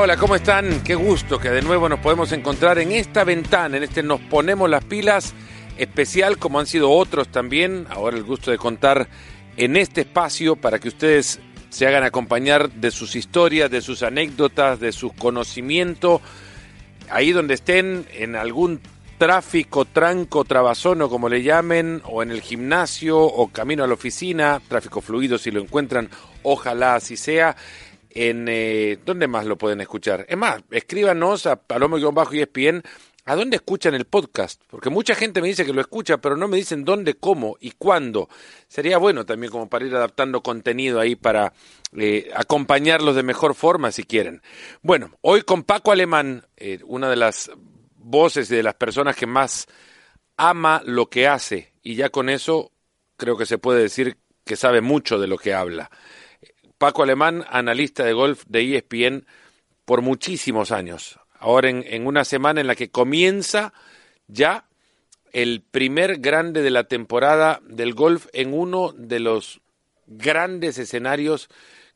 Hola, ¿cómo están? Qué gusto que de nuevo nos podemos encontrar en esta ventana, en este Nos Ponemos las Pilas especial, como han sido otros también. Ahora el gusto de contar en este espacio para que ustedes se hagan acompañar de sus historias, de sus anécdotas, de sus conocimientos, ahí donde estén, en algún tráfico, tranco, trabazono, como le llamen, o en el gimnasio, o camino a la oficina, tráfico fluido si lo encuentran, ojalá así sea en eh, ¿dónde más lo pueden escuchar? Es más, escríbanos a palomo-espn a dónde escuchan el podcast, porque mucha gente me dice que lo escucha, pero no me dicen dónde, cómo y cuándo. Sería bueno también como para ir adaptando contenido ahí para eh, acompañarlos de mejor forma si quieren. Bueno, hoy con Paco Alemán, eh, una de las voces y de las personas que más ama lo que hace, y ya con eso creo que se puede decir que sabe mucho de lo que habla. Paco Alemán, analista de golf de ESPN por muchísimos años. Ahora en, en, una semana en la que comienza ya el primer grande de la temporada del golf en uno de los grandes escenarios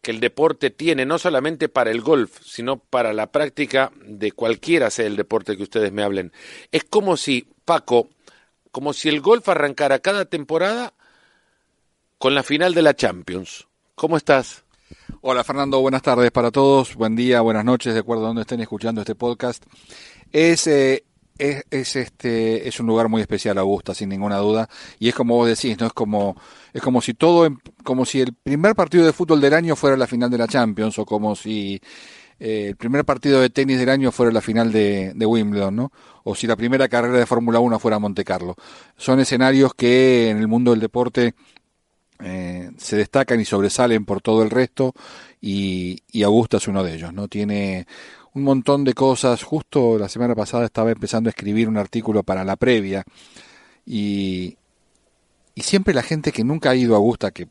que el deporte tiene, no solamente para el golf, sino para la práctica de cualquiera sea el deporte que ustedes me hablen. Es como si, Paco, como si el golf arrancara cada temporada con la final de la Champions. ¿Cómo estás? Hola Fernando, buenas tardes para todos, buen día, buenas noches, de acuerdo a donde estén escuchando este podcast. Es, eh, es, es, este, es un lugar muy especial, Augusta, sin ninguna duda, y es como vos decís, no es como, es como si todo, como si el primer partido de fútbol del año fuera la final de la Champions, o como si eh, el primer partido de tenis del año fuera la final de, de Wimbledon, ¿no? O si la primera carrera de Fórmula 1 fuera Monte Carlo. Son escenarios que en el mundo del deporte eh, se destacan y sobresalen por todo el resto y, y, Augusta es uno de ellos, ¿no? Tiene un montón de cosas. Justo la semana pasada estaba empezando a escribir un artículo para la previa y, y siempre la gente que nunca ha ido a Augusta, que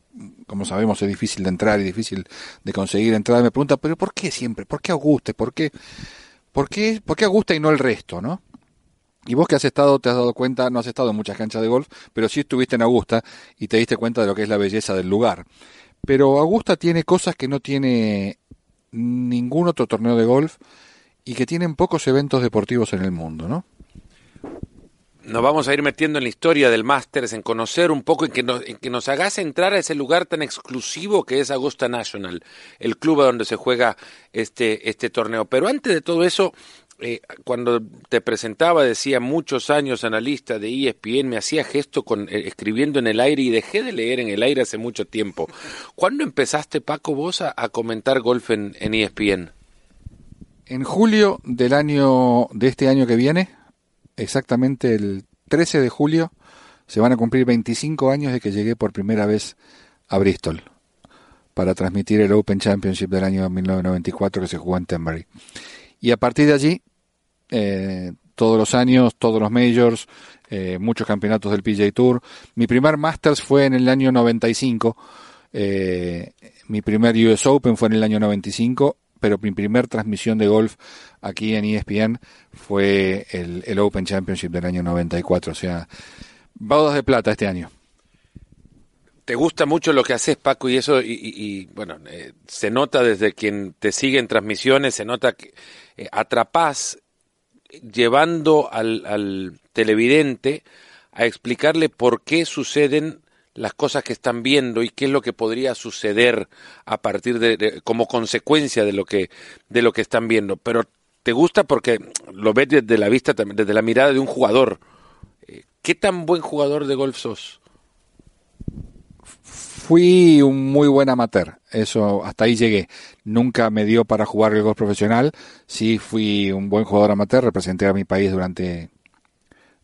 como sabemos es difícil de entrar y difícil de conseguir entrar, me pregunta, pero ¿por qué siempre? ¿Por qué Augusta? ¿Por qué, por qué, por qué Augusta y no el resto, no? Y vos que has estado, te has dado cuenta, no has estado en muchas canchas de golf, pero sí estuviste en Augusta y te diste cuenta de lo que es la belleza del lugar. Pero Augusta tiene cosas que no tiene ningún otro torneo de golf y que tienen pocos eventos deportivos en el mundo, ¿no? Nos vamos a ir metiendo en la historia del Masters, en conocer un poco, en que, nos, en que nos hagas entrar a ese lugar tan exclusivo que es Augusta National, el club donde se juega este, este torneo. Pero antes de todo eso, eh, cuando te presentaba decía muchos años analista de ESPN, me hacía gesto con eh, escribiendo en el aire y dejé de leer en el aire hace mucho tiempo. ¿Cuándo empezaste, Paco, vos a, comentar golf en, en, ESPN? En julio del año de este año que viene, exactamente el 13 de julio, se van a cumplir 25 años de que llegué por primera vez a Bristol para transmitir el Open Championship del año 1994 que se jugó en Tenbury. Y a partir de allí eh, todos los años, todos los majors, eh, muchos campeonatos del PGA Tour. Mi primer Masters fue en el año 95, eh, mi primer US Open fue en el año 95, pero mi primer transmisión de golf aquí en ESPN fue el, Open Championship del año 94, o sea, bodas de plata este año te gusta mucho lo que haces, Paco, y eso, y, bueno, se nota desde quien te sigue en transmisiones, se nota que atrapás llevando al, al, televidente a explicarle por qué suceden las cosas que están viendo y qué es lo que podría suceder a partir de, de como consecuencia de lo que de lo que están viendo. Pero te gusta porque lo ves desde la vista desde la mirada de un jugador. Eh, qué tan buen jugador de golf sos fui un muy buen amateur, eso hasta ahí llegué. Nunca me dio para jugar el golf profesional, sí fui un buen jugador amateur, representé a mi país durante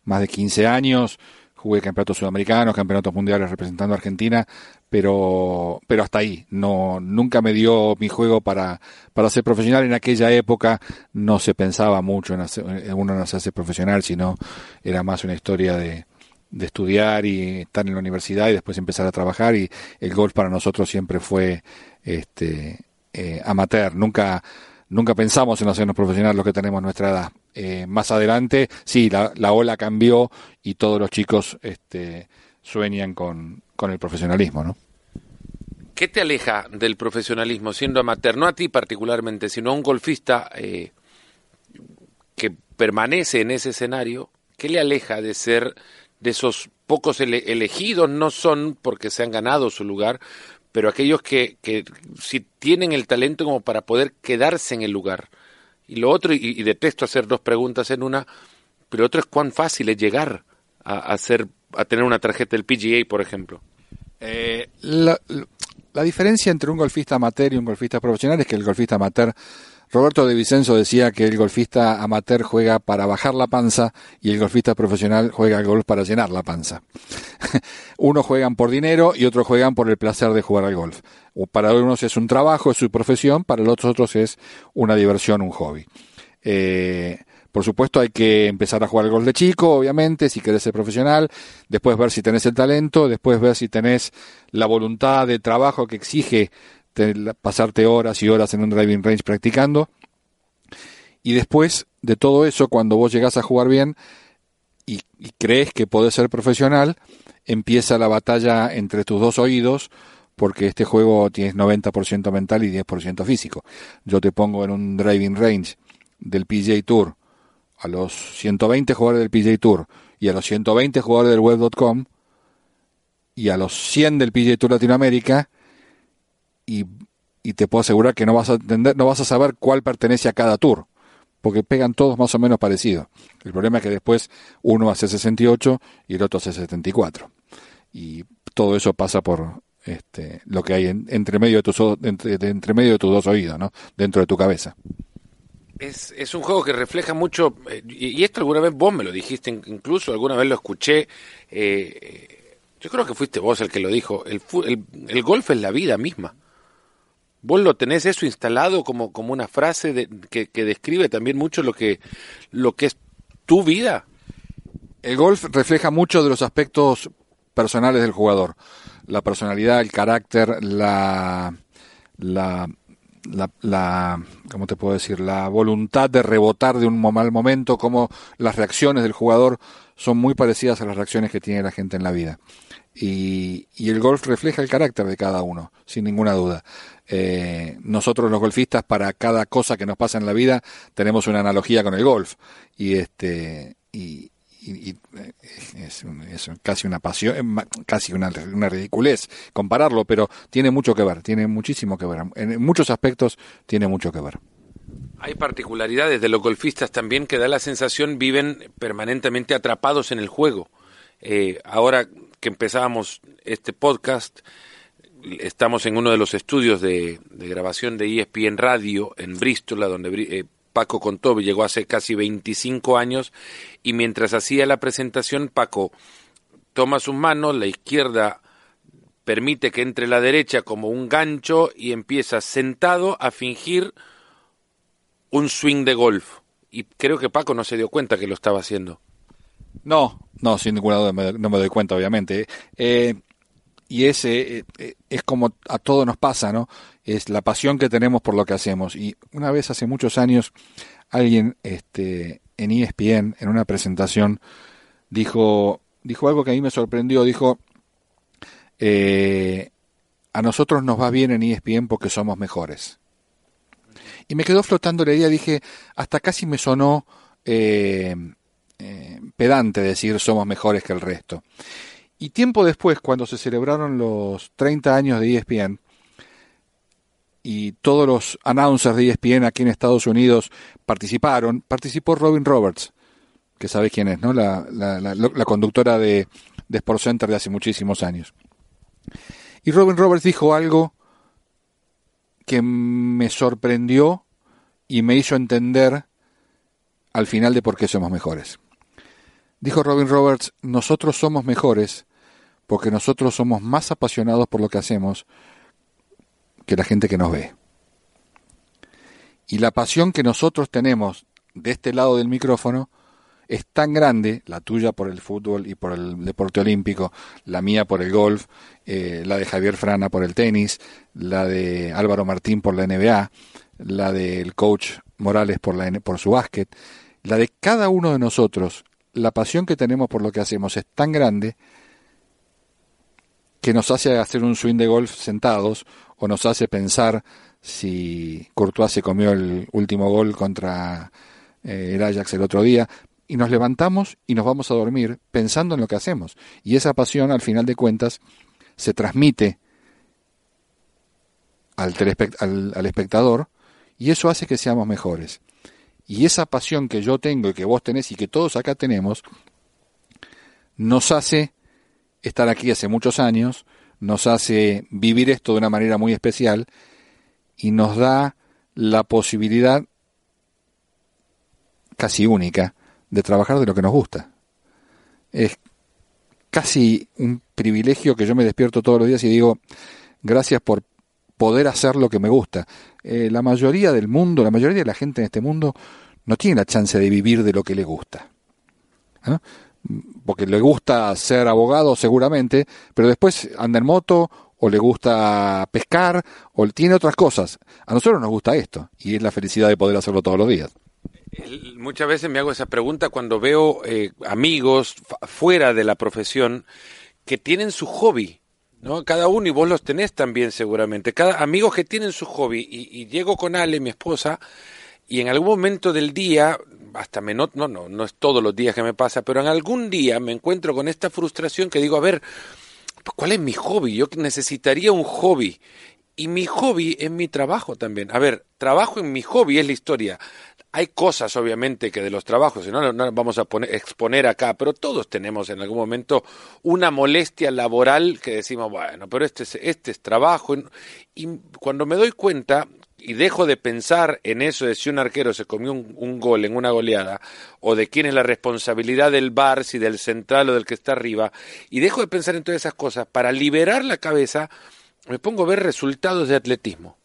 más de 15 años, jugué campeonatos sudamericanos, campeonatos mundiales representando a Argentina, pero pero hasta ahí, no nunca me dio mi juego para para ser profesional. En aquella época, no se pensaba mucho en, hacer, uno no se profesional, sino era más una historia de de estudiar y estar en la universidad y después empezar a trabajar y el golf para nosotros siempre fue este eh, amateur nunca nunca pensamos en hacernos profesionales los que tenemos nuestra edad eh, más adelante sí la, la, ola cambió y todos los chicos este sueñan con, con el profesionalismo no ¿Qué te aleja del profesionalismo siendo amateur? No a ti particularmente, sino a un golfista eh, que permanece en ese escenario. ¿Qué le aleja de ser de esos pocos elegidos? No son porque se han ganado su lugar, pero aquellos que, que si tienen el talento como para poder quedarse en el lugar. Y lo otro, y, detesto hacer dos preguntas en una, pero otro es cuán fácil es llegar a, hacer, a tener una tarjeta del PGA, por ejemplo. Eh, la, la diferencia entre un golfista amateur y un golfista profesional es que el golfista amateur, Roberto de Vicenzo decía que el golfista amateur juega para bajar la panza y el golfista profesional juega al golf para llenar la panza. unos juegan por dinero y otros juegan por el placer de jugar al golf. Para unos es un trabajo, es su profesión, para los otros es una diversión, un hobby. Eh, por supuesto hay que empezar a jugar al golf de chico, obviamente, si querés ser profesional, después ver si tenés el talento, después ver si tenés la voluntad de trabajo que exige pasarte horas y horas en un driving range practicando. Y después de todo eso, cuando vos llegás a jugar bien y, crees que podés ser profesional, empieza la batalla entre tus dos oídos, porque este juego tienes 90% mental y 10% físico. Yo te pongo en un driving range del PJ Tour a los 120 jugadores del PJ Tour y a los 120 jugadores del web.com y a los 100 del PJ Tour Latinoamérica y, y, te puedo asegurar que no vas a entender, no vas a saber cuál pertenece a cada tour, porque pegan todos más o menos parecidos. El problema es que después uno hace 68 y el otro hace 74. Y todo eso pasa por este, lo que hay entre medio de tus entre, medio de tus dos oídos, ¿no? Dentro de tu cabeza. Es, es un juego que refleja mucho, eh, y, esto alguna vez vos me lo dijiste, incluso alguna vez lo escuché, eh, yo creo que fuiste vos el que lo dijo, el, el, golf es la vida misma. Vos lo tenés eso instalado como, como una frase de, que, que, describe también mucho lo que, lo que es tu vida. El golf refleja mucho de los aspectos personales del jugador. La personalidad, el carácter, la la, la, ¿cómo te puedo decir? La voluntad de rebotar de un mal momento, como las reacciones del jugador son muy parecidas a las reacciones que tiene la gente en la vida. Y, y el golf refleja el carácter de cada uno, sin ninguna duda. Eh, nosotros los golfistas, para cada cosa que nos pasa en la vida, tenemos una analogía con el golf. Y este, y, eh, es, casi una pasión, casi una, una, ridiculez compararlo, pero tiene mucho que ver, tiene muchísimo que ver. En muchos aspectos tiene mucho que ver. Hay particularidades de los golfistas también que da la sensación viven permanentemente atrapados en el juego. Eh, ahora que empezábamos este podcast, estamos en uno de los estudios de, grabación de ESPN Radio en Bristol, donde eh, Paco contó, llegó hace casi 25 años y mientras hacía la presentación, Paco toma sus manos, la izquierda permite que entre la derecha como un gancho y empieza sentado a fingir un swing de golf. Y creo que Paco no se dio cuenta que lo estaba haciendo. No, no, sin ninguna duda no me doy cuenta, obviamente. Eh, y ese eh, es como a todos nos pasa, ¿no? es la pasión que tenemos por lo que hacemos. Y una vez hace muchos años, alguien este, en ESPN, en una presentación, dijo, dijo algo que a mí me sorprendió. Dijo, eh, a nosotros nos va bien en ESPN porque somos mejores. Y me quedó flotando la idea, dije, hasta casi me sonó eh, eh, pedante decir somos mejores que el resto. Y tiempo después, cuando se celebraron los 30 años de ESPN, y todos los announcers de ESPN aquí en Estados Unidos participaron, participó Robin Roberts, que sabes quién es, ¿no? La, la, conductora de, de Center de hace muchísimos años. Y Robin Roberts dijo algo que me sorprendió y me hizo entender al final de por qué somos mejores. Dijo Robin Roberts, nosotros somos mejores porque nosotros somos más apasionados por lo que hacemos que la gente que nos ve. Y la pasión que nosotros tenemos de este lado del micrófono es tan grande, la tuya por el fútbol y por el deporte olímpico, la mía por el golf, eh, la de Javier Frana por el tenis, la de Álvaro Martín por la NBA, la del coach Morales por, la, por su básquet, la de cada uno de nosotros, la pasión que tenemos por lo que hacemos es tan grande que nos hace hacer un swing de golf sentados o nos hace pensar si Courtois se comió el último gol contra eh, el Ajax el otro día, y nos levantamos y nos vamos a dormir pensando en lo que hacemos. Y esa pasión, al final de cuentas, se transmite al, al, al espectador y eso hace que seamos mejores. Y esa pasión que yo tengo y que vos tenés y que todos acá tenemos, nos hace estar aquí hace muchos años, nos hace vivir esto de una manera muy especial y nos da la posibilidad casi única de trabajar de lo que nos gusta. Es casi un privilegio que yo me despierto todos los días y digo, gracias por poder hacer lo que me gusta. Eh, la mayoría del mundo, la mayoría de la gente en este mundo no tiene la chance de vivir de lo que le gusta. Porque le gusta ser abogado seguramente, pero después anda en moto o le gusta pescar o tiene otras cosas. A nosotros nos gusta esto y es la felicidad de poder hacerlo todos los días. Muchas veces me hago esa pregunta cuando veo eh, amigos fuera de la profesión que tienen su hobby, ¿no? Cada uno, y vos los tenés también seguramente, cada amigos que tienen su hobby, y, llego con Ale, mi esposa, y en algún momento del día, hasta me no, no, no, no es todos los días que me pasa, pero en algún día me encuentro con esta frustración que digo, a ver, ¿cuál es mi hobby? Yo necesitaría un hobby. Y mi hobby es mi trabajo también. A ver, trabajo en mi hobby es la historia. Hay cosas, obviamente, que de los trabajos, si no, vamos a poner, exponer acá, pero todos tenemos en algún momento una molestia laboral que decimos, bueno, pero este es, este es trabajo. Y cuando me doy cuenta y dejo de pensar en eso de si un arquero se comió un, gol en una goleada, o de quién es la responsabilidad del bar, si del central o del que está arriba, y dejo de pensar en todas esas cosas, para liberar la cabeza, me pongo a ver resultados de atletismo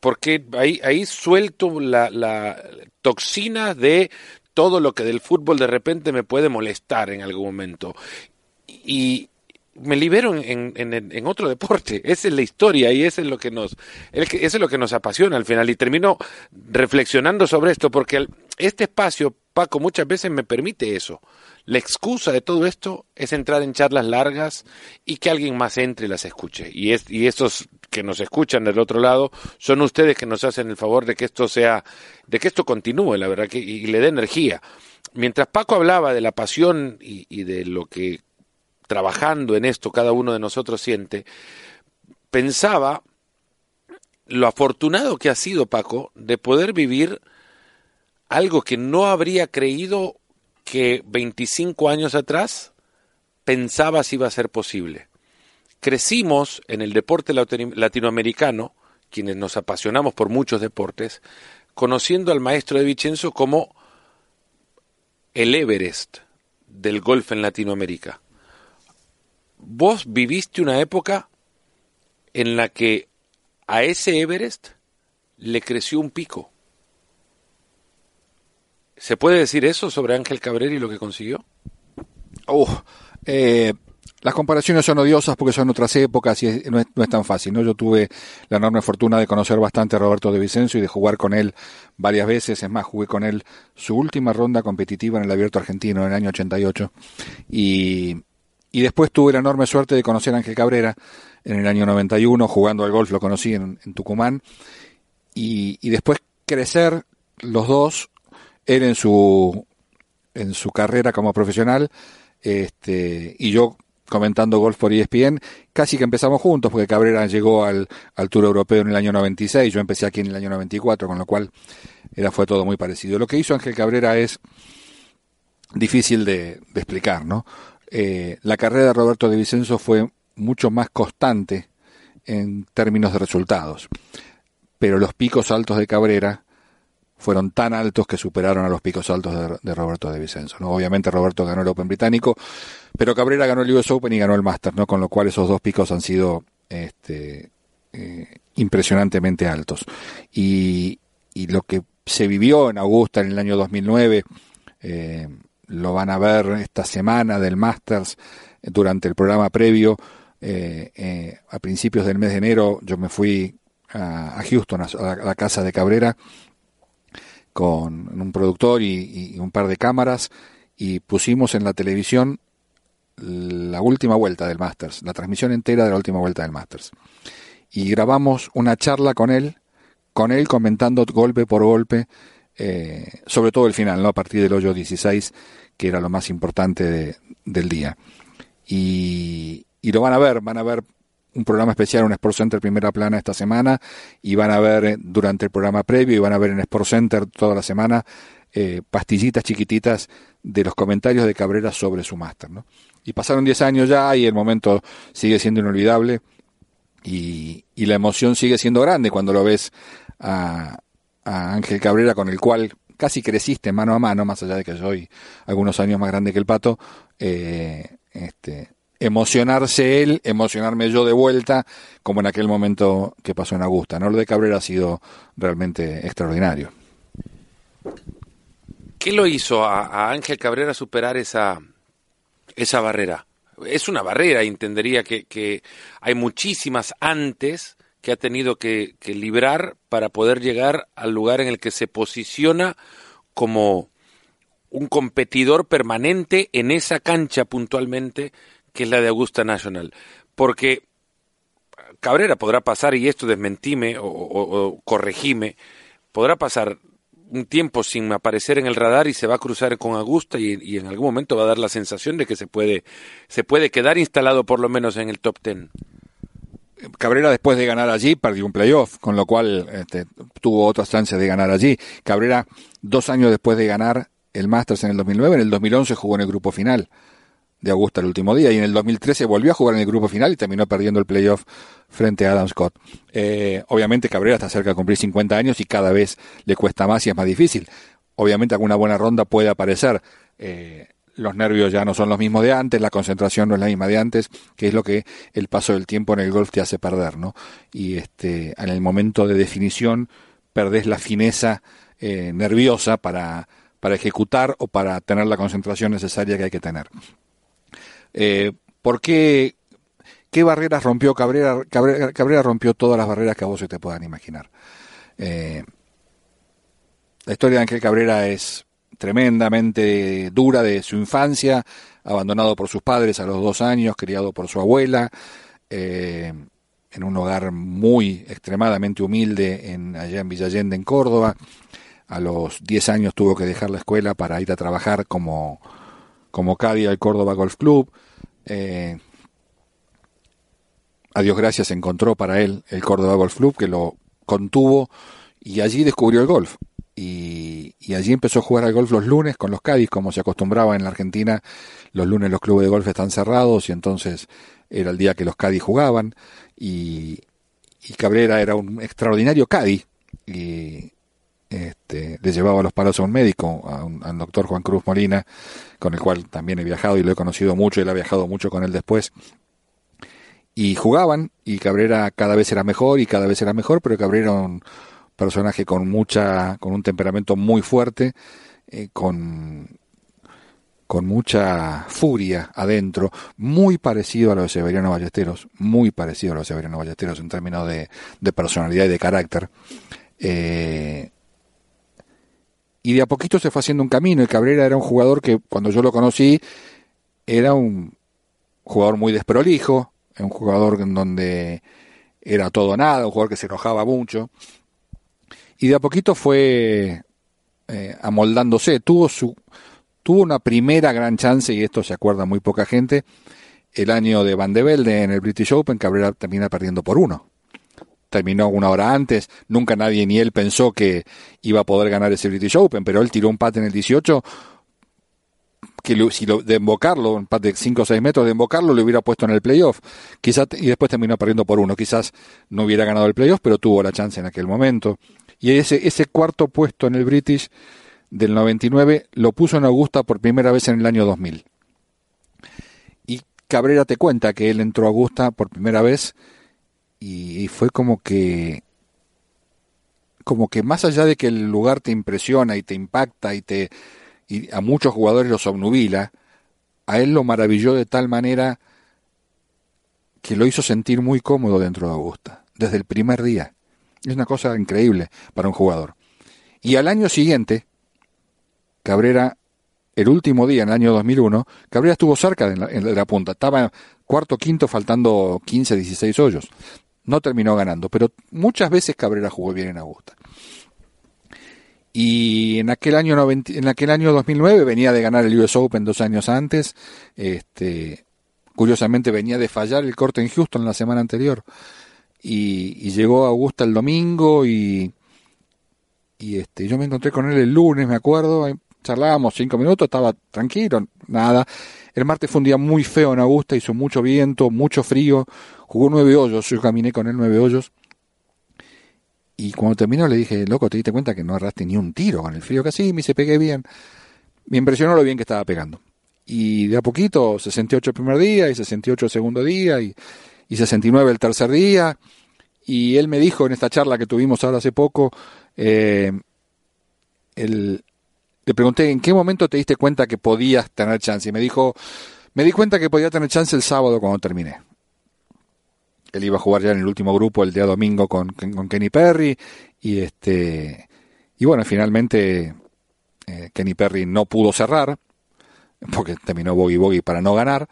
porque ahí, ahí suelto la, toxina de todo lo que del fútbol de repente me puede molestar en algún momento. Y me libero en, otro deporte. Esa es la historia y eso es lo que nos, es lo que nos apasiona al final. Y termino reflexionando sobre esto porque este espacio, Paco, muchas veces me permite eso. La excusa de todo esto es entrar en charlas largas y que alguien más entre y las escuche. Y, es, y estos que nos escuchan del otro lado son ustedes que nos hacen el favor de que esto sea, de que esto continúe, la verdad, que, y, le dé energía. Mientras Paco hablaba de la pasión y, y de lo que trabajando en esto cada uno de nosotros siente, pensaba lo afortunado que ha sido Paco de poder vivir algo que no habría creído que 25 años atrás pensaba si iba a ser posible. Crecimos en el deporte latinoamericano, quienes nos apasionamos por muchos deportes, conociendo al maestro de Vicenzo como el Everest del golf en Latinoamérica. Vos viviste una época en la que a ese Everest le creció un pico. ¿Se puede decir eso sobre Ángel Cabrera y lo que consiguió? Eh, las comparaciones son odiosas porque son otras épocas y no, es, tan fácil. ¿no? Yo tuve la enorme fortuna de conocer bastante a Roberto de Vicencio y de jugar con él varias veces. Es más, jugué con él su última ronda competitiva en el Abierto Argentino en el año 88. Y, y después tuve la enorme suerte de conocer a Ángel Cabrera en el año 91, jugando al golf, lo conocí en, Tucumán. Y, y después crecer los dos él en su, en su carrera como profesional, este, y yo comentando golf por ESPN, casi que empezamos juntos, porque Cabrera llegó al, Tour Europeo en el año 96, yo empecé aquí en el año 94, con lo cual era, fue todo muy parecido. Lo que hizo Ángel Cabrera es difícil de, de explicar, ¿no? Eh, la carrera de Roberto de Vicenzo fue mucho más constante en términos de resultados, pero los picos altos de Cabrera fueron tan altos que superaron a los picos altos de, Roberto de Vicenzo. ¿no? Obviamente Roberto ganó el Open británico, pero Cabrera ganó el US Open y ganó el Masters, ¿no? con lo cual esos dos picos han sido este, eh, impresionantemente altos. Y, y, lo que se vivió en Augusta en el año 2009, eh, lo van a ver esta semana del Masters durante el programa previo. Eh, a principios del mes de enero yo me fui a, Houston, a la casa de Cabrera, con un productor y, un par de cámaras y pusimos en la televisión la última vuelta del Masters, la transmisión entera de la última vuelta del Masters. Y grabamos una charla con él, con él comentando golpe por golpe, eh, sobre todo el final, ¿no? a partir del hoyo 16, que era lo más importante del día. Y, y lo van a ver, van a ver un programa especial en Sport Center Primera Plana esta semana y van a ver eh, durante el programa previo y van a ver en Sport Center toda la semana eh, pastillitas chiquititas de los comentarios de Cabrera sobre su máster. ¿no? Y pasaron 10 años ya y el momento sigue siendo inolvidable y, y, la emoción sigue siendo grande cuando lo ves a, a Ángel Cabrera con el cual casi creciste mano a mano, más allá de que soy algunos años más grande que el pato, eh, este, emocionarse él, emocionarme yo de vuelta, como en aquel momento que pasó en Augusta. ¿no? Lo de Cabrera ha sido realmente extraordinario. ¿Qué lo hizo a, Ángel Cabrera superar esa, esa barrera? Es una barrera, entendería que, hay muchísimas antes que ha tenido que, que librar para poder llegar al lugar en el que se posiciona como un competidor permanente en esa cancha puntualmente que es la de Augusta National. Porque Cabrera podrá pasar, y esto desmentime o, corregime, podrá pasar un tiempo sin aparecer en el radar y se va a cruzar con Augusta y, en algún momento va a dar la sensación de que se puede, se puede quedar instalado por lo menos en el top ten. Cabrera después de ganar allí perdió un playoff, con lo cual este, tuvo otras chances de ganar allí. Cabrera, dos años después de ganar el Masters en el 2009, en el 2011 jugó en el grupo final de Augusta el último día y en el 2013 volvió a jugar en el grupo final y terminó perdiendo el playoff frente a Adam Scott. Eh, obviamente Cabrera está cerca de cumplir 50 años y cada vez le cuesta más y es más difícil. Obviamente alguna buena ronda puede aparecer. Eh, los nervios ya no son los mismos de antes, la concentración no es la misma de antes, que es lo que el paso del tiempo en el golf te hace perder, ¿no? Y este, en el momento de definición perdés la fineza eh, nerviosa para, para ejecutar o para tener la concentración necesaria que hay que tener. Eh, ¿Por qué, qué barreras rompió Cabrera? Cabrera? rompió todas las barreras que a vos se te puedan imaginar. Eh, la historia de Ángel Cabrera es tremendamente dura de su infancia, abandonado por sus padres a los dos años, criado por su abuela, eh, en un hogar muy extremadamente humilde en, allá en Villallende, en Córdoba. A los diez años tuvo que dejar la escuela para ir a trabajar como, como caddy al Córdoba Golf Club. Eh, a Dios gracias encontró para él el Córdoba Golf Club que lo contuvo y allí descubrió el golf. Y, allí empezó a jugar al golf los lunes con los Cádiz, como se acostumbraba en la Argentina. Los lunes los clubes de golf están cerrados y entonces era el día que los Cádiz jugaban. Y, Cabrera era un extraordinario Cádiz. Y, este, le llevaba los palos a un médico, al doctor Juan Cruz Molina, con el cual también he viajado y lo he conocido mucho, él ha viajado mucho con él después. Y jugaban, y Cabrera cada vez era mejor y cada vez era mejor, pero Cabrera era un personaje con mucha, con un temperamento muy fuerte, eh, con, con mucha furia adentro, muy parecido a los de Severiano Ballesteros, muy parecido a los de Ballesteros en términos de, de personalidad y de carácter. Eh, y de a poquito se fue haciendo un camino. Y Cabrera era un jugador que cuando yo lo conocí era un jugador muy desprolijo, un jugador en donde era todo nada, un jugador que se enojaba mucho. Y de a poquito fue eh, amoldándose. Tuvo su tuvo una primera gran chance y esto se acuerda muy poca gente. El año de Van en el British Open, Cabrera termina perdiendo por uno terminó una hora antes, nunca nadie ni él pensó que iba a poder ganar ese British Open, pero él tiró un pate en el 18 que si lo, de embocarlo, un pate de 5 o 6 metros, de embocarlo lo hubiera puesto en el playoff. Quizás, y después terminó perdiendo por uno. Quizás no hubiera ganado el playoff, pero tuvo la chance en aquel momento. Y ese, ese cuarto puesto en el British del 99 lo puso en Augusta por primera vez en el año 2000. Y Cabrera te cuenta que él entró a Augusta por primera vez y, fue como que como que más allá de que el lugar te impresiona y te impacta y te y a muchos jugadores los obnubila, a él lo maravilló de tal manera que lo hizo sentir muy cómodo dentro de Augusta, desde el primer día. Es una cosa increíble para un jugador. Y al año siguiente, Cabrera el último día, en el año 2001, Cabrera estuvo cerca de la, de la punta. Estaba cuarto, quinto, faltando 15, 16 hoyos. No terminó ganando, pero muchas veces Cabrera jugó bien en Augusta. Y en aquel año 90, en aquel año 2009 venía de ganar el US Open dos años antes. Este, curiosamente venía de fallar el corte en Houston la semana anterior. Y, y llegó a Augusta el domingo y, y este, yo me encontré con él el lunes, me acuerdo, charlábamos cinco minutos, estaba tranquilo, nada. El martes fue un día muy feo en Augusta, hizo mucho viento, mucho frío, jugó nueve hoyos, yo caminé con él nueve hoyos. Y cuando terminó le dije, loco, ¿te diste cuenta que no agarraste ni un tiro con el frío que así? Me se pegué bien. Me impresionó lo bien que estaba pegando. Y de a poquito, 68 el primer día, y 68 el segundo día, y, y 69 el tercer día. Y él me dijo en esta charla que tuvimos ahora hace poco, eh, le pregunté en qué momento te diste cuenta que podías tener chance. Y me dijo, me di cuenta que podía tener chance el sábado cuando terminé. Él iba a jugar ya en el último grupo el día domingo con, Kenny Perry. Y este y bueno, finalmente eh, Kenny Perry no pudo cerrar, porque terminó bogey bogey para no ganar.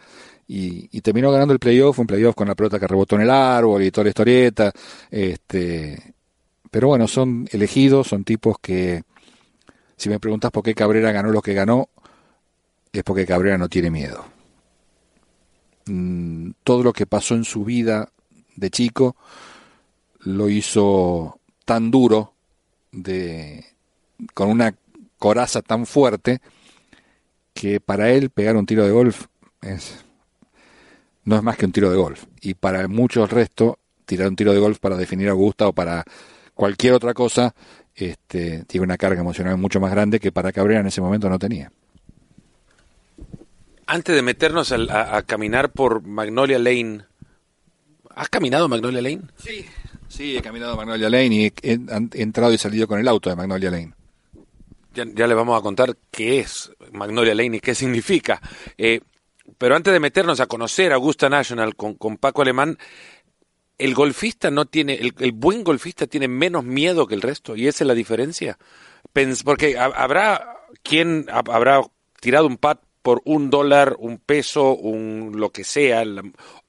Y, y, terminó ganando el playoff, un playoff con la pelota que rebotó en el árbol y toda la historieta. Este, pero bueno, son elegidos, son tipos que, si me preguntas por qué Cabrera ganó lo que ganó, es porque Cabrera no tiene miedo. Mm, todo lo que pasó en su vida de chico lo hizo tan duro, de, con una coraza tan fuerte, que para él pegar un tiro de golf es, no es más que un tiro de golf. Y para muchos resto, tirar un tiro de golf para definir a Augusta o para cualquier otra cosa, este, tiene una carga emocional mucho más grande que para Cabrera en ese momento no tenía. Antes de meternos a, caminar por Magnolia Lane, ¿has caminado Magnolia Lane? Sí, sí, he caminado Magnolia Lane y he, he, he entrado y salido con el auto de Magnolia Lane. Ya, ya, le vamos a contar qué es Magnolia Lane y qué significa. Eh, pero antes de meternos a conocer Augusta National con, con Paco Alemán, el golfista no tiene, el, el, buen golfista tiene menos miedo que el resto, y esa es la diferencia. Pens porque habrá quien habrá tirado un pat por un dólar, un peso, un lo que sea,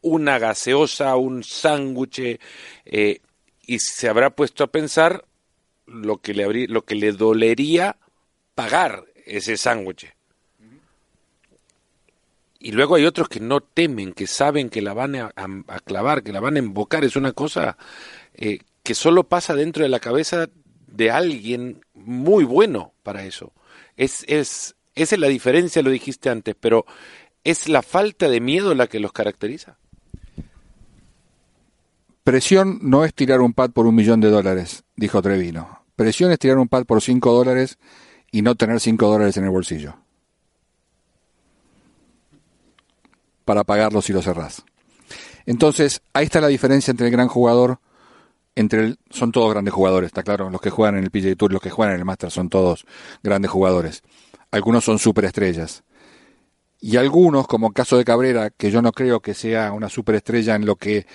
una gaseosa, un sándwich, eh, y se habrá puesto a pensar lo que le habría, lo que le dolería pagar ese sándwich. Y luego hay otros que no temen, que saben que la van a, clavar, que la van a embocar. Es una cosa eh, que solo pasa dentro de la cabeza de alguien muy bueno para eso. Es, es, esa es la diferencia, lo dijiste antes, pero ¿es la falta de miedo la que los caracteriza? Presión no es tirar un pad por un millón de dólares, dijo Trevino. Presión es tirar un pad por cinco dólares y no tener cinco dólares en el bolsillo. para pagarlo si lo cerrás. Entonces, ahí está la diferencia entre el gran jugador, entre el, son todos grandes jugadores, está claro, los que juegan en el PGA Tour, los que juegan en el Master son todos grandes jugadores. Algunos son superestrellas. Y algunos, como el caso de Cabrera, que yo no creo que sea una superestrella en lo que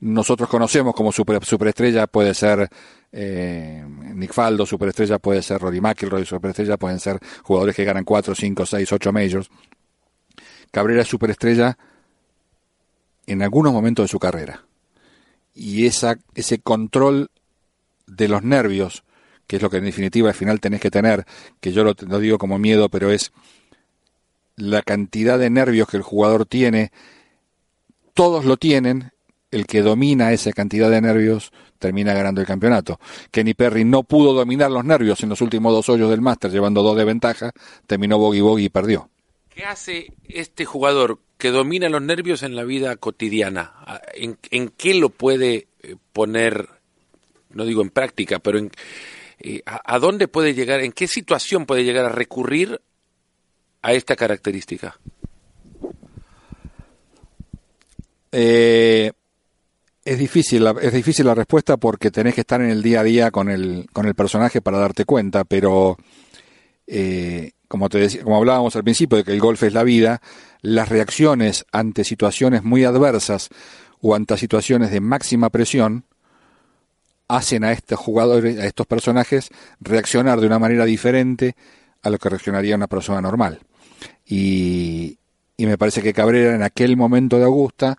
nosotros conocemos como super, superestrella, puede ser eh, Nick Faldo, superestrella puede ser Rory McIlroy, superestrella pueden ser jugadores que ganan 4, 5, 6, 8 majors. Cabrera es superestrella en algunos momentos de su carrera. Y esa, ese control de los nervios, que es lo que en definitiva al final tenés que tener, que yo lo, lo digo como miedo, pero es la cantidad de nervios que el jugador tiene, todos lo tienen, el que domina esa cantidad de nervios termina ganando el campeonato. Kenny Perry no pudo dominar los nervios en los últimos dos hoyos del máster, llevando dos de ventaja, terminó bogey bogey y perdió. ¿Qué hace este jugador que domina los nervios en la vida cotidiana? ¿En, en qué lo puede eh, poner, no digo en práctica, pero en, eh, a, a, dónde puede llegar, en qué situación puede llegar a recurrir a esta característica? Eh, es difícil, la, es difícil la respuesta porque tenés que estar en el día a día con el, con el personaje para darte cuenta, pero eh, como te decía, como hablábamos al principio de que el golf es la vida, las reacciones ante situaciones muy adversas o ante situaciones de máxima presión hacen a estos jugadores, a estos personajes reaccionar de una manera diferente a lo que reaccionaría una persona normal. Y, y me parece que Cabrera en aquel momento de Augusta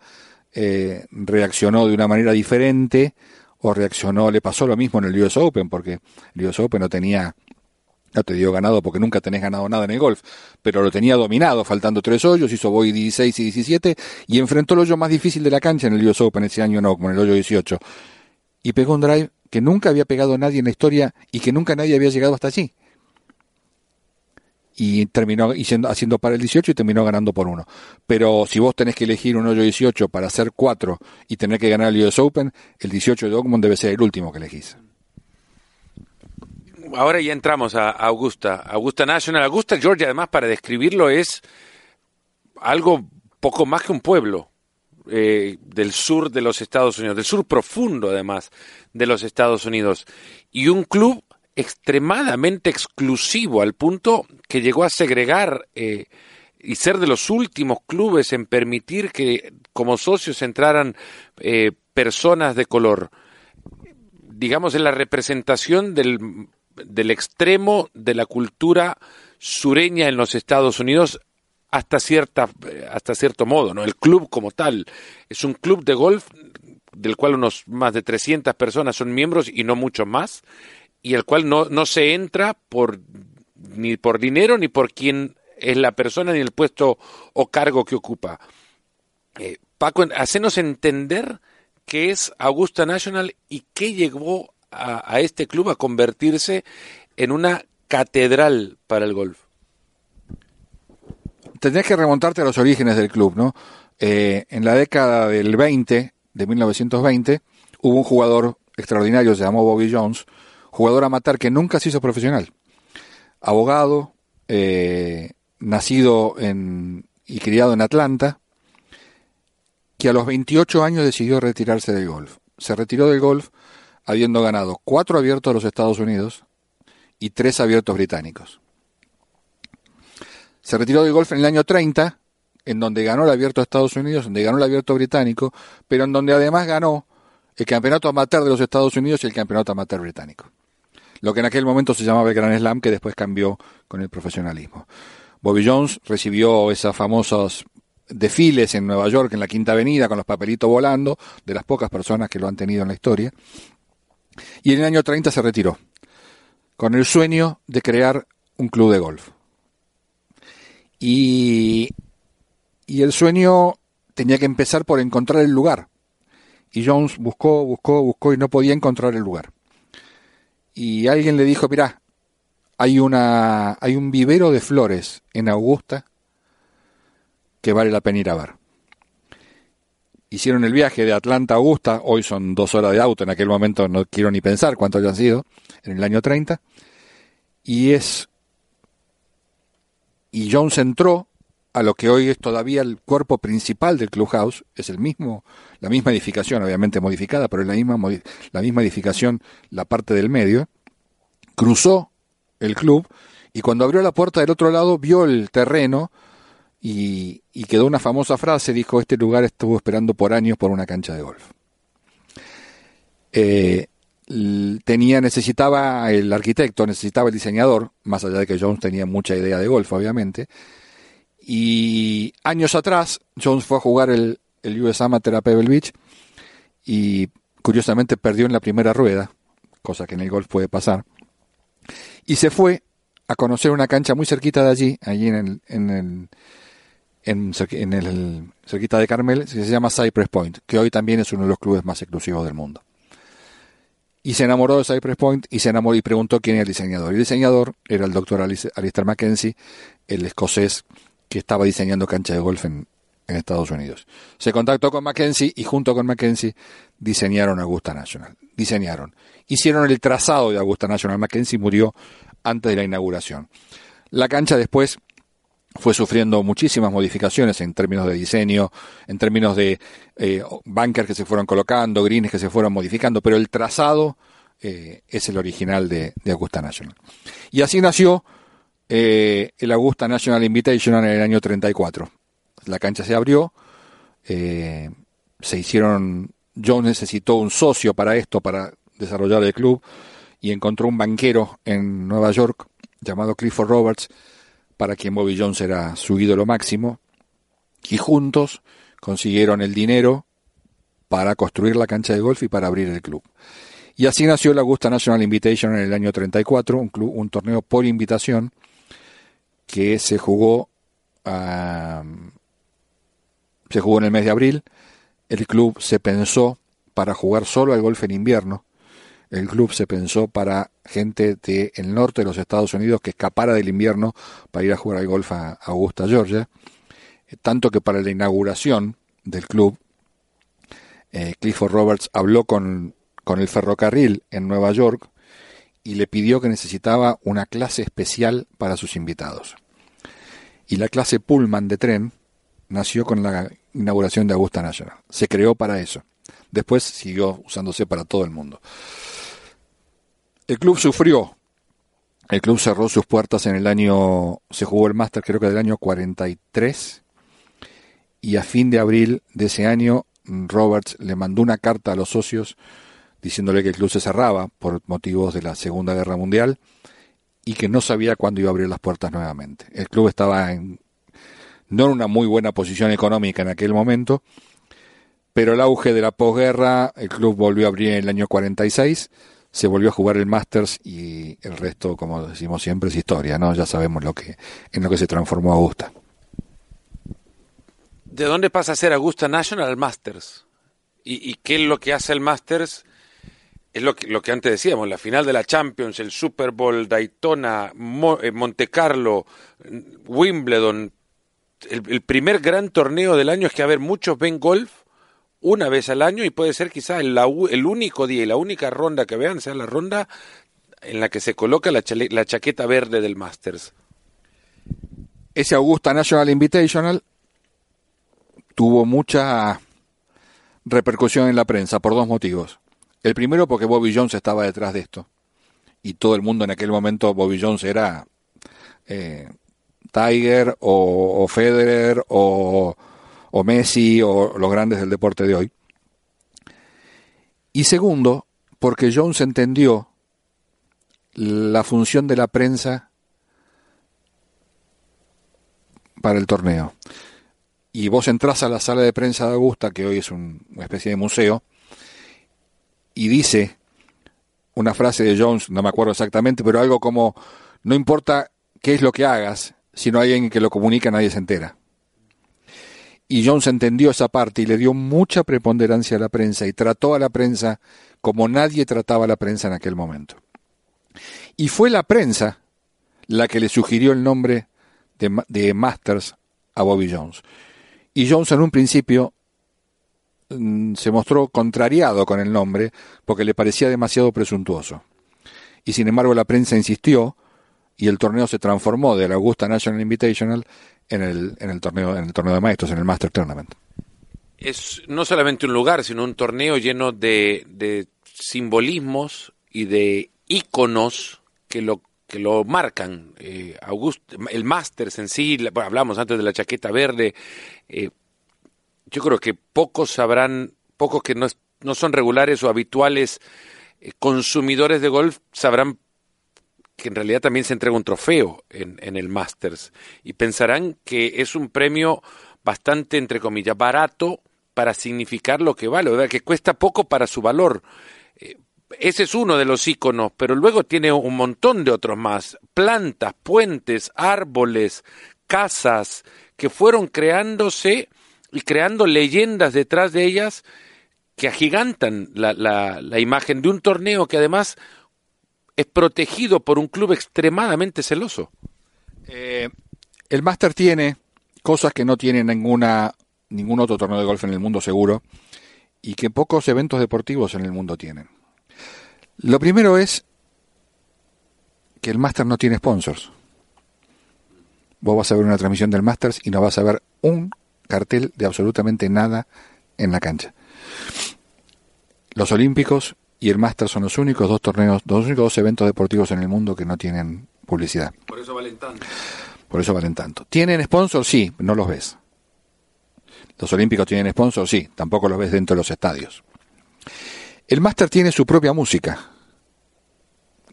eh, reaccionó de una manera diferente o reaccionó, le pasó lo mismo en el US Open, porque el US Open no tenía, no te digo ganado porque nunca tenés ganado nada en el golf, pero lo tenía dominado, faltando tres hoyos, hizo boy 16 y 17 y enfrentó el hoyo más difícil de la cancha en el US Open ese año, no, como en el hoyo 18. Y pegó un drive que nunca había pegado nadie en la historia y que nunca nadie había llegado hasta allí y terminó haciendo para el 18 y terminó ganando por uno. Pero si vos tenés que elegir un hoyo 18 para hacer cuatro y tener que ganar el US Open, el 18 de Oakmont debe ser el último que elegís. Ahora ya entramos a Augusta, Augusta National. Augusta, Georgia, además, para describirlo, es algo poco más que un pueblo eh, del sur de los Estados Unidos, del sur profundo, además, de los Estados Unidos. Y un club extremadamente exclusivo al punto que llegó a segregar eh, y ser de los últimos clubes en permitir que como socios entraran eh, personas de color. Digamos, en la representación del, del extremo de la cultura sureña en los Estados Unidos hasta cierta hasta cierto modo, ¿no? El club como tal es un club de golf del cual unos más de 300 personas son miembros y no muchos más y el cual no, no se entra por ni por dinero ni por quién es la persona ni el puesto o cargo que ocupa. Eh, Paco, hacenos entender qué es Augusta National y qué llegó a, a, este club a convertirse en una catedral para el golf. Tendrías que remontarte a los orígenes del club, ¿no? Eh, en la década del 20, de 1920, hubo un jugador extraordinario, se llamó Bobby Jones, jugador amateur que nunca se hizo profesional. Abogado, eh, nacido en, y criado en Atlanta, que a los 28 años decidió retirarse del golf. Se retiró del golf habiendo ganado cuatro abiertos de los Estados Unidos y tres abiertos británicos. Se retiró del golf en el año 30, en donde ganó el abierto de Estados Unidos, donde ganó el abierto británico, pero en donde además ganó el campeonato amateur de los Estados Unidos y el campeonato amateur británico lo que en aquel momento se llamaba el Gran Slam, que después cambió con el profesionalismo. Bobby Jones recibió esos famosos desfiles en Nueva York, en la Quinta Avenida, con los papelitos volando, de las pocas personas que lo han tenido en la historia. Y en el año 30 se retiró, con el sueño de crear un club de golf. Y, y el sueño tenía que empezar por encontrar el lugar. Y Jones buscó, buscó, buscó y no podía encontrar el lugar y alguien le dijo, mirá, hay, una, hay un vivero de flores en Augusta que vale la pena ir a ver. Hicieron el viaje de Atlanta a Augusta, hoy son dos horas de auto, en aquel momento no quiero ni pensar cuánto hayan sido, en el año 30, y es... Y Jones entró a lo que hoy es todavía el cuerpo principal del clubhouse, es el mismo, la misma edificación, obviamente modificada, pero es la misma, la misma edificación, la parte del medio, cruzó el club y cuando abrió la puerta del otro lado vio el terreno y, y quedó una famosa frase, dijo, este lugar estuvo esperando por años por una cancha de golf. Eh, tenía, necesitaba el arquitecto, necesitaba el diseñador, más allá de que Jones tenía mucha idea de golf, obviamente, y años atrás, Jones fue a jugar el, el US Amateur a Pebble Beach y curiosamente perdió en la primera rueda, cosa que en el golf puede pasar. Y se fue a conocer una cancha muy cerquita de allí, allí en el, en el, en, en el cerquita de Carmel, que se llama Cypress Point, que hoy también es uno de los clubes más exclusivos del mundo. Y se enamoró de Cypress Point y se enamoró y preguntó quién era el diseñador. El diseñador era el doctor Alistair Mackenzie, el escocés que estaba diseñando cancha de golf en, Estados Unidos. Se contactó con Mackenzie y junto con Mackenzie diseñaron Augusta National. Diseñaron. Hicieron el trazado de Augusta National. Mackenzie murió antes de la inauguración. La cancha después fue sufriendo muchísimas modificaciones en términos de diseño, en términos de eh, bunkers que se fueron colocando, greens que se fueron modificando, pero el trazado eh, es el original de, de Augusta National. Y así nació eh, el Augusta National Invitational en el año 34. La cancha se abrió, eh, se hicieron, Jones necesitó un socio para esto, para desarrollar el club, y encontró un banquero en Nueva York llamado Clifford Roberts para quien Bobby Jones era su ídolo máximo, y juntos consiguieron el dinero para construir la cancha de golf y para abrir el club. Y así nació la Augusta National Invitation en el año 34, un, club, un torneo por invitación que se jugó, se jugó en el mes de abril. El club se pensó para jugar solo al golf en invierno. El club se pensó para gente del norte de los Estados Unidos que escapara del invierno para ir a jugar al golf a Augusta, Georgia. Tanto que para la inauguración del club, eh, Clifford Roberts habló con con el ferrocarril en Nueva York y le pidió que necesitaba una clase especial para sus invitados. Y la clase Pullman de tren nació con la inauguración de Augusta National. Se creó para eso. Después siguió usándose para todo el mundo. El club sufrió. El club cerró sus puertas en el año, se jugó el máster creo que del año 43 y a fin de abril de ese año Roberts le mandó una carta a los socios diciéndole que el club se cerraba por motivos de la Segunda Guerra Mundial y que no sabía cuándo iba a abrir las puertas nuevamente. El club estaba en, no en una muy buena posición económica en aquel momento, pero el auge de la posguerra, el club volvió a abrir en el año 46, se volvió a jugar el Masters y el resto, como decimos siempre, es historia, ¿no? Ya sabemos lo que en lo que se transformó Augusta. ¿De dónde pasa a ser Augusta National Masters? ¿Y, ¿Y, qué es lo que hace el Masters es lo que, lo que antes decíamos, la final de la Champions, el Super Bowl, Daytona, eh, Monte Carlo, Wimbledon, el, primer gran torneo del año es que, a ver, muchos ven golf una vez al año y puede ser quizás el, el, único día y la única ronda que vean sea la ronda en la que se coloca la, la chaqueta verde del Masters. Ese Augusta National Invitational tuvo mucha repercusión en la prensa por dos motivos. El primero porque Bobby Jones estaba detrás de esto. Y todo el mundo en aquel momento, Bobby Jones era eh, Tiger o, Federer o, o Messi o los grandes del deporte de hoy. Y segundo, porque Jones entendió la función de la prensa para el torneo. Y vos entras a la sala de prensa de Augusta, que hoy es una especie de museo, y dice una frase de Jones, no me acuerdo exactamente, pero algo como, no importa qué es lo que hagas, si no hay alguien que lo comunica, nadie se entera. Y Jones entendió esa parte y le dio mucha preponderancia a la prensa y trató a la prensa como nadie trataba a la prensa en aquel momento. Y fue la prensa la que le sugirió el nombre de, de Masters a Bobby Jones. Y Jones en un principio se mostró contrariado con el nombre porque le parecía demasiado presuntuoso. Y sin embargo la prensa insistió y el torneo se transformó del Augusta National Invitational en el, en el torneo en el torneo de maestros, en el Master Tournament. Es no solamente un lugar, sino un torneo lleno de, de simbolismos y de íconos que lo que lo marcan. Eh, el Masters en sí, hablamos antes de la chaqueta verde, eh, yo creo que pocos sabrán, pocos que no, no son regulares o habituales eh, consumidores de golf sabrán que en realidad también se entrega un trofeo en, en el Masters y pensarán que es un premio bastante, entre comillas, barato para significar lo que vale, ¿verdad? que cuesta poco para su valor. Eh, ese es uno de los iconos, pero luego tiene un montón de otros más. Plantas, puentes, árboles, casas que fueron creándose y creando leyendas detrás de ellas que agigantan la, la, imagen de un torneo que además es protegido por un club extremadamente celoso. Eh, el Master tiene cosas que no tiene ninguna, ningún otro torneo de golf en el mundo seguro y que pocos eventos deportivos en el mundo tienen. Lo primero es que el Master no tiene sponsors. Vos vas a ver una transmisión del Masters y no vas a ver un cartel de absolutamente nada en la cancha. Los Olímpicos y el Master son los únicos dos torneos, los únicos dos eventos deportivos en el mundo que no tienen publicidad. Por eso valen tanto. Por eso valen tanto. ¿Tienen sponsors? Sí, no los ves. Los Olímpicos tienen sponsors, sí, tampoco los ves dentro de los estadios. El Master tiene su propia música,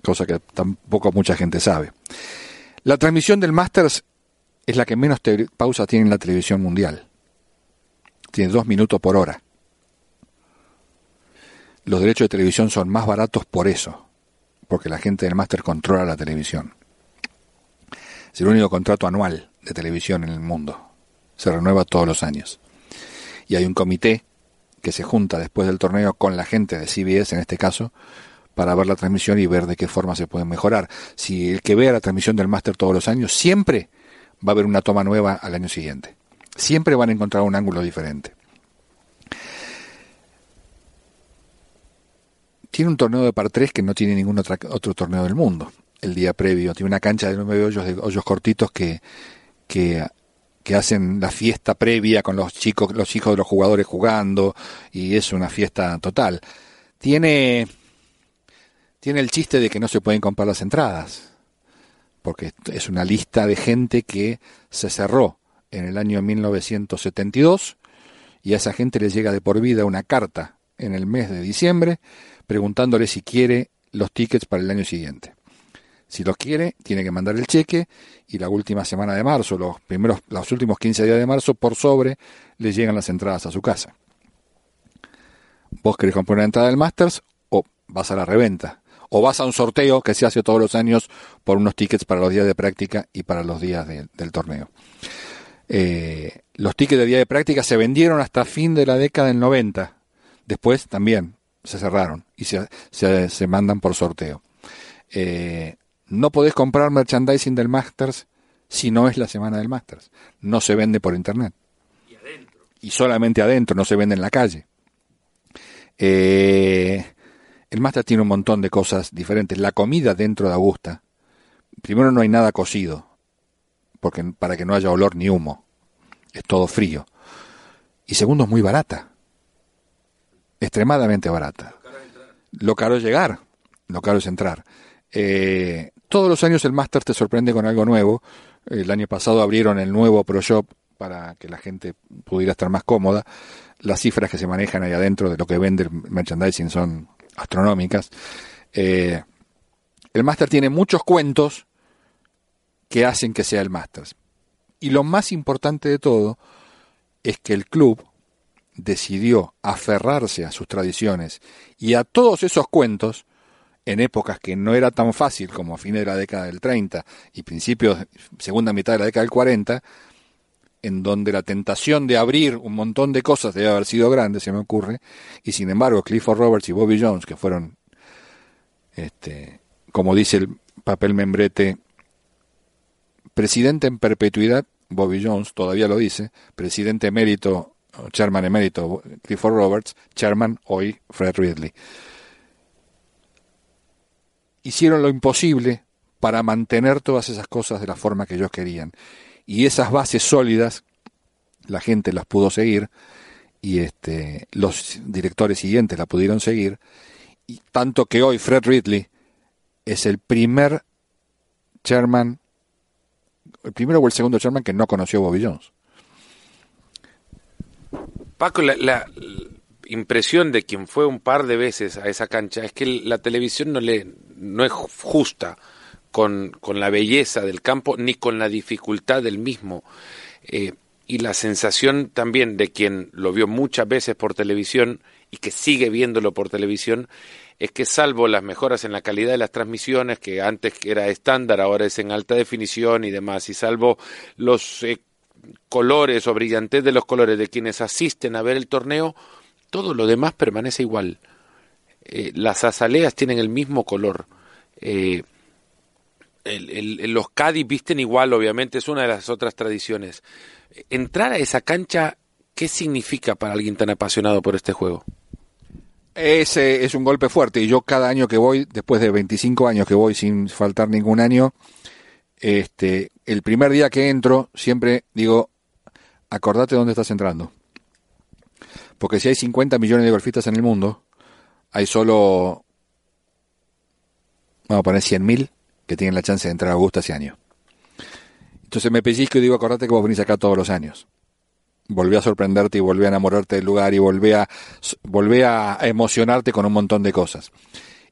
cosa que tampoco mucha gente sabe. La transmisión del Masters es la que menos pausa tiene en la televisión mundial. Tiene dos minutos por hora. Los derechos de televisión son más baratos por eso, porque la gente del máster controla la televisión. Es el único contrato anual de televisión en el mundo. Se renueva todos los años. Y hay un comité que se junta después del torneo con la gente de CBS, en este caso, para ver la transmisión y ver de qué forma se puede mejorar. Si el que vea la transmisión del máster todos los años, siempre va a haber una toma nueva al año siguiente. Siempre van a encontrar un ángulo diferente. Tiene un torneo de par 3 que no tiene ningún otro torneo del mundo. El día previo tiene una cancha de nueve hoyos, de hoyos cortitos que, que, que hacen la fiesta previa con los chicos, los hijos de los jugadores jugando y es una fiesta total. Tiene tiene el chiste de que no se pueden comprar las entradas, porque es una lista de gente que se cerró en el año 1972 y a esa gente le llega de por vida una carta en el mes de diciembre preguntándole si quiere los tickets para el año siguiente. Si los quiere, tiene que mandar el cheque y la última semana de marzo, los primeros, los últimos 15 días de marzo, por sobre, le llegan las entradas a su casa. Vos querés comprar una entrada del Masters o vas a la reventa o vas a un sorteo que se hace todos los años por unos tickets para los días de práctica y para los días del torneo. Eh, los tickets de día de práctica se vendieron hasta fin de la década del 90. Después también se cerraron y se, se, mandan por sorteo. Eh, no podés comprar merchandising del Masters si no es la semana del Masters. No se vende por internet. Y adentro. Y solamente adentro, no se vende en la calle. Eh, el Master tiene un montón de cosas diferentes. La comida dentro de Augusta, primero no hay nada cocido, porque para que no haya olor ni humo. Es todo frío. Y segundo, es muy barata. Extremadamente barata. Lo caro es llegar, lo caro es entrar. Eh, todos los años el Master te sorprende con algo nuevo. El año pasado abrieron el nuevo Pro Shop para que la gente pudiera estar más cómoda. Las cifras que se manejan ahí adentro de lo que vende el merchandising son astronómicas. Eh, el máster tiene muchos cuentos que hacen que sea el máster. Y lo más importante de todo es que el club decidió aferrarse a sus tradiciones y a todos esos cuentos en épocas que no era tan fácil como a fines de la década del 30 y principios, segunda mitad de la década del 40, en donde la tentación de abrir un montón de cosas debe haber sido grande, se me ocurre, y sin embargo Clifford Roberts y Bobby Jones, que fueron, este, como dice el papel membrete, presidente en perpetuidad, Bobby Jones todavía lo dice, presidente emérito, chairman emérito, Clifford Roberts, chairman hoy Fred Ridley. Hicieron lo imposible para mantener todas esas cosas de la forma que ellos querían y esas bases sólidas la gente las pudo seguir y este, los directores siguientes la pudieron seguir, y tanto que hoy Fred Ridley es el primer chairman, el primero o el segundo chairman que no conoció Bobby Jones. Paco, la, la, impresión de quien fue un par de veces a esa cancha es que la televisión no, le, no es justa con, con la belleza del campo ni con la dificultad del mismo. Eh, y la sensación también de quien lo vio muchas veces por televisión y que sigue viéndolo por televisión es que salvo las mejoras en la calidad de las transmisiones, que antes era estándar, ahora es en alta definición y demás, y salvo los eh, colores o brillantez de los colores de quienes asisten a ver el torneo, todo lo demás permanece igual. Eh, las azaleas tienen el mismo color los Cádiz visten igual, obviamente, es una de las otras tradiciones. Entrar a esa cancha, ¿qué significa para alguien tan apasionado por este juego? Ese es un golpe fuerte y yo cada año que voy, después de 25 años que voy sin faltar ningún año, este, el primer día que entro siempre digo, acordate dónde estás entrando. Porque si hay 50 millones de golfistas en el mundo, hay solo, vamos a poner 100 mil que tienen la chance de entrar a Augusta ese año. Entonces me pellizco y digo, acordate que vos venís acá todos los años. Volví a sorprenderte y volví a enamorarte del lugar y volví a, volví a emocionarte con un montón de cosas.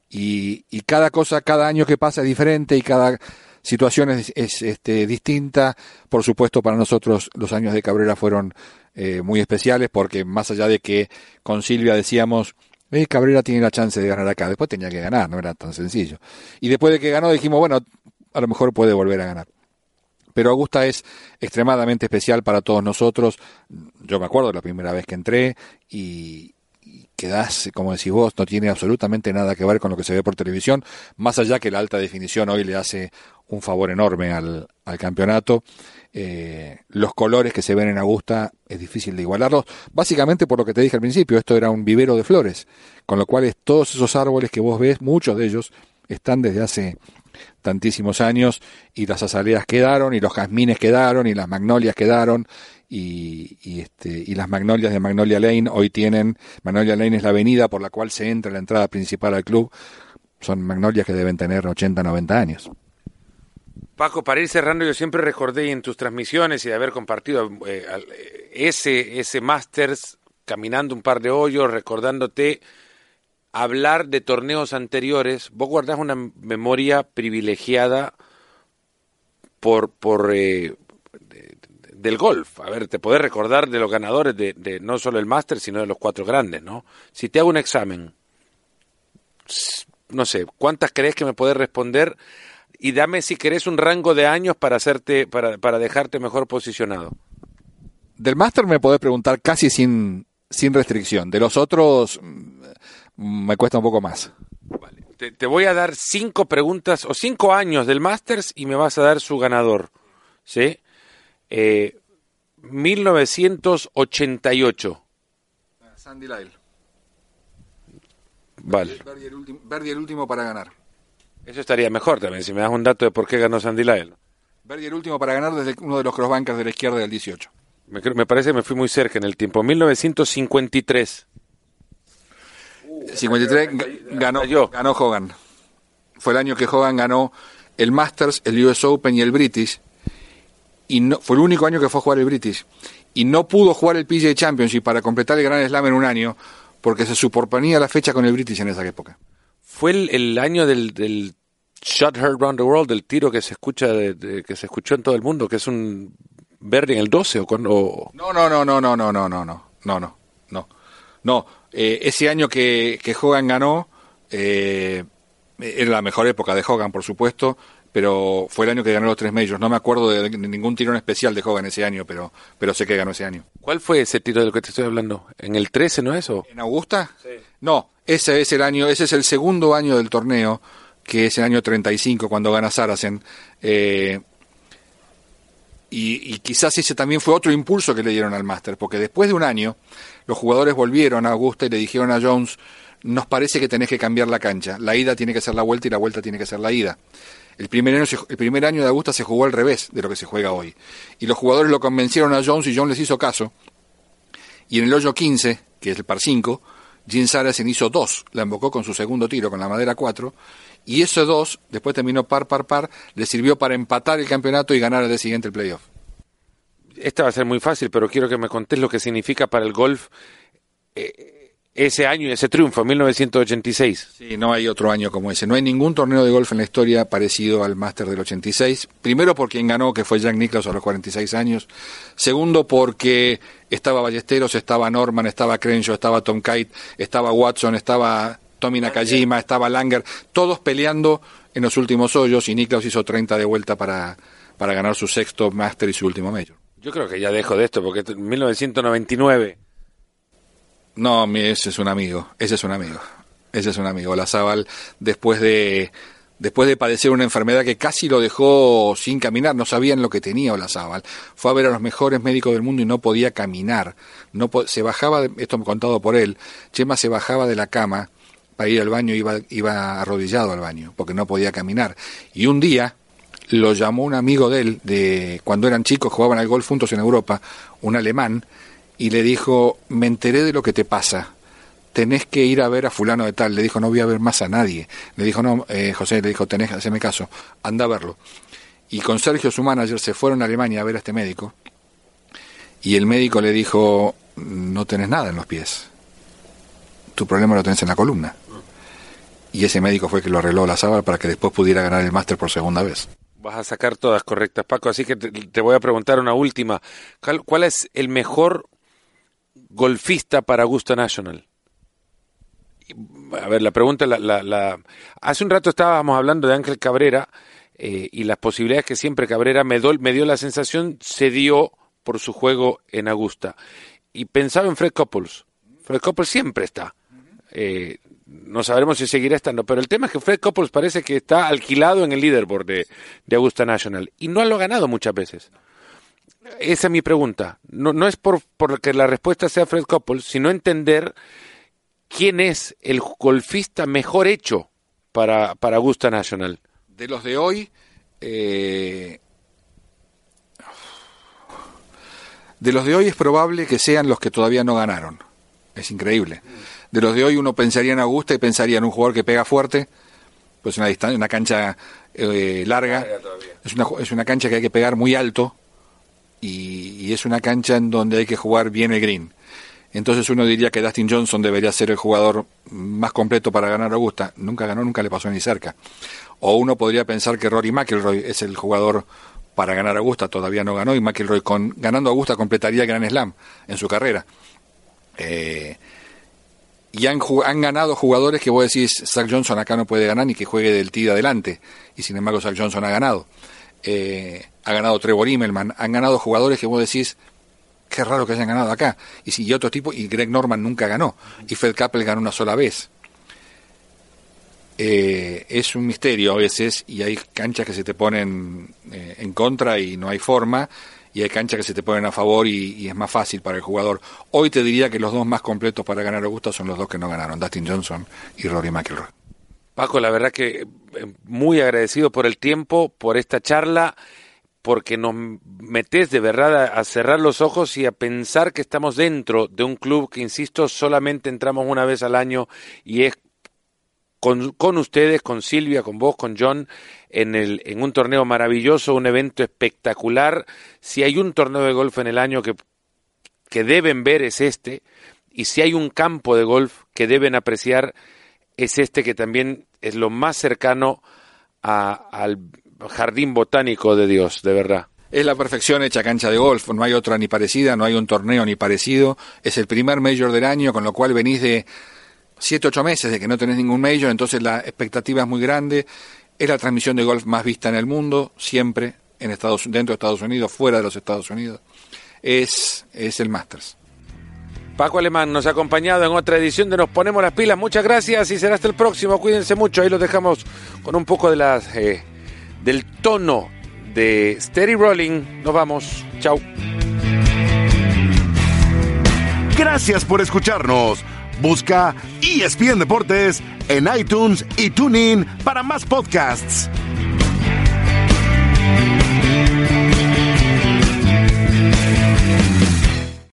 Y, y cada cosa, cada año que pasa es diferente y cada situación es, este, distinta. Por supuesto, para nosotros los años de Cabrera fueron eh, muy especiales porque más allá de que con Silvia decíamos, eh, Cabrera tiene la chance de ganar acá, después tenía que ganar, no era tan sencillo. Y después de que ganó dijimos, bueno, a lo mejor puede volver a ganar. Pero Augusta es extremadamente especial para todos nosotros. Yo me acuerdo la primera vez que entré y, quedás, como decís vos, no tiene absolutamente nada que ver con lo que se ve por televisión, más allá que la alta definición hoy le hace un favor enorme al, campeonato. Eh, los colores que se ven en Augusta es difícil de igualarlos, básicamente por lo que te dije al principio, esto era un vivero de flores, con lo cual todos esos árboles que vos ves, muchos de ellos están desde hace tantísimos años y las azaleas quedaron y los jazmines quedaron y las magnolias quedaron y, este, y las magnolias de Magnolia Lane hoy tienen, Magnolia Lane es la avenida por la cual se entra la entrada principal al club, son magnolias que deben tener 80, 90 años. Paco, para ir cerrando, yo siempre recordé en tus transmisiones y de haber compartido eh, ese, ese Masters caminando un par de hoyos, recordándote hablar de torneos anteriores. Vos guardás una memoria privilegiada por, por, eh, del golf. A ver, te podés recordar de los ganadores de, no solo el máster, sino de los cuatro grandes, ¿no? Si te hago un examen, no sé, ¿cuántas crees que me podés responder? Y dame si querés un rango de años para hacerte, para, para dejarte mejor posicionado. Del máster me podés preguntar casi sin, sin restricción. De los otros mm, me cuesta un poco más. Vale. Te, te, voy a dar cinco preguntas o cinco años del Masters y me vas a dar su ganador. ¿Sí? 1988. Eh, Sandy Lyle. Vale. Verdi el, último para ganar. Eso estaría mejor también, si me das un dato de por qué ganó Sandy Lyle. Verdi el último para ganar desde uno de los crossbankers de la izquierda del 18. Me, me parece que me fui muy cerca en el tiempo. 1953. 53 ganó, ganó Hogan. Fue el año que Hogan ganó el Masters, el US Open y el British y no, fue el único año que fue a jugar el British y no pudo jugar el PGA Championship para completar el Gran Slam en un año porque se superponía la fecha con el British en esa época. Fue el, año del, del, Shot Heard Round the World, del tiro que se escucha de, que se escuchó en todo el mundo, que es un verde en el 12 o cuando No, no, no, no, no, no, no, no, no, no, no, no. No, eh, ese año que, que Hogan ganó eh, era la mejor época de Hogan, por supuesto pero fue el año que ganó los tres majors. No me acuerdo de, ningún tirón especial de Hogan ese año, pero, pero sé que ganó ese año. ¿Cuál fue ese tiro del que te estoy hablando? ¿En el 13, no es eso? ¿En Augusta? Sí. No, ese es el año, ese es el segundo año del torneo, que es el año 35, cuando gana Saracen. Eh, y, y, quizás ese también fue otro impulso que le dieron al Master, porque después de un año, los jugadores volvieron a Augusta y le dijeron a Jones, nos parece que tenés que cambiar la cancha. La ida tiene que ser la vuelta y la vuelta tiene que ser la ida. El primer, año, el primer año de Augusta se jugó al revés de lo que se juega hoy. Y los jugadores lo convencieron a Jones y Jones les hizo caso. Y en el hoyo 15, que es el par 5, Jim Saracen hizo dos, la embocó con su segundo tiro con la madera 4, y ese dos, después terminó par, par, par, le sirvió para empatar el campeonato y ganar al día siguiente el playoff. Esta va a ser muy fácil, pero quiero que me contés lo que significa para el golf eh, ese año y ese triunfo, 1986. Sí, no hay otro año como ese. No hay ningún torneo de golf en la historia parecido al Master del 86. Primero por quien ganó, que fue Jack Nicklaus a los 46 años. Segundo porque estaba Ballesteros, estaba Norman, estaba Crenshaw, estaba Tom Kite, estaba Watson, estaba Tommy Nakajima, estaba Langer, todos peleando en los últimos hoyos y Nicklaus hizo 30 de vuelta para, para ganar su sexto Master y su último Major. Yo creo que ya dejo de esto porque en 1999 no, ese es un amigo, ese es un amigo, ese es un amigo. La después de, después de padecer una enfermedad que casi lo dejó sin caminar, no sabían lo que tenía Olazábal. Fue a ver a los mejores médicos del mundo y no podía caminar. No se bajaba, esto me contado por él, Chema se bajaba de la cama para ir al baño, iba, iba arrodillado al baño, porque no podía caminar. Y un día lo llamó un amigo de él, de cuando eran chicos, jugaban al golf juntos en Europa, un alemán, y le dijo, me enteré de lo que te pasa, tenés que ir a ver a fulano de tal. Le dijo, no voy a ver más a nadie. Le dijo, no, eh, José, le dijo, tenés que hacerme caso, anda a verlo. Y con Sergio, su manager, se fueron a Alemania a ver a este médico. Y el médico le dijo, no tenés nada en los pies. Tu problema lo tenés en la columna. Y ese médico fue el que lo arregló la sábana para que después pudiera ganar el máster por segunda vez. Vas a sacar todas correctas, Paco, así que te, voy a preguntar una última. ¿Cuál, es el mejor golfista para Augusta National? A ver, la pregunta, la, la, hace un rato estábamos hablando de Ángel Cabrera eh, y las posibilidades que siempre Cabrera me, me dio la sensación se dio por su juego en Augusta. Y pensaba en Fred Couples. Fred Couples siempre está. Eh, no sabremos si seguirá estando, pero el tema es que Fred Couples parece que está alquilado en el leaderboard de, Augusta National y no lo ha ganado muchas veces. Esa es mi pregunta. No, no es por, por que la respuesta sea Fred Couples, sino entender quién es el golfista mejor hecho para, para Augusta National. De los de hoy, eh, de los de hoy es probable que sean los que todavía no ganaron. Es increíble de los de hoy uno pensaría en Augusta y pensaría en un jugador que pega fuerte, pues una distancia, una cancha eh, larga, es una, es una cancha que hay que pegar muy alto y, es una cancha en donde hay que jugar bien el green. Entonces uno diría que Dustin Johnson debería ser el jugador más completo para ganar Augusta. Nunca ganó, nunca le pasó ni cerca. O uno podría pensar que Rory McIlroy es el jugador para ganar Augusta, todavía no ganó y McIlroy con, ganando Augusta completaría el Gran Slam en su carrera. Eh, y han, ganado jugadores que vos decís, Zach Johnson acá no puede ganar ni que juegue del tee de adelante, y sin embargo Zach Johnson ha ganado. Eh, ha ganado Trevor Immelman, han ganado jugadores que vos decís, qué raro que hayan ganado acá. Y si y otro tipo, y Greg Norman nunca ganó, y Fred Kappel ganó una sola vez. Eh, es un misterio a veces, y hay canchas que se te ponen eh, en contra y no hay forma, y hay canchas que se te ponen a favor y, es más fácil para el jugador. Hoy te diría que los dos más completos para ganar Augusta son los dos que no ganaron, Dustin Johnson y Rory McIlroy. Paco, la verdad que eh, muy agradecido por el tiempo, por esta charla, porque nos metes de verdad a, cerrar los ojos y a pensar que estamos dentro de un club que, insisto, solamente entramos una vez al año y es con, con ustedes, con Silvia, con vos, con John, en, el, en un torneo maravilloso, un evento espectacular. Si hay un torneo de golf en el año que, que deben ver es este, y si hay un campo de golf que deben apreciar es este que también es lo más cercano al jardín botánico de Dios, de verdad. Es la perfección hecha cancha de golf, no hay otra ni parecida, no hay un torneo ni parecido. Es el primer mayor del año, con lo cual venís de siete, ocho meses de que no tenés ningún mayor, entonces la expectativa es muy grande es la transmisión de golf más vista en el mundo, siempre en Estados, dentro de Estados Unidos, fuera de los Estados Unidos. Es, es el Masters. Paco Alemán nos ha acompañado en otra edición de Nos Ponemos las Pilas. Muchas gracias y será hasta el próximo. Cuídense mucho. Ahí los dejamos con un poco de las, eh, del tono de Steady Rolling. Nos vamos. Chao. Gracias por escucharnos. Busca ESPN Deportes en iTunes y TuneIn para más podcasts.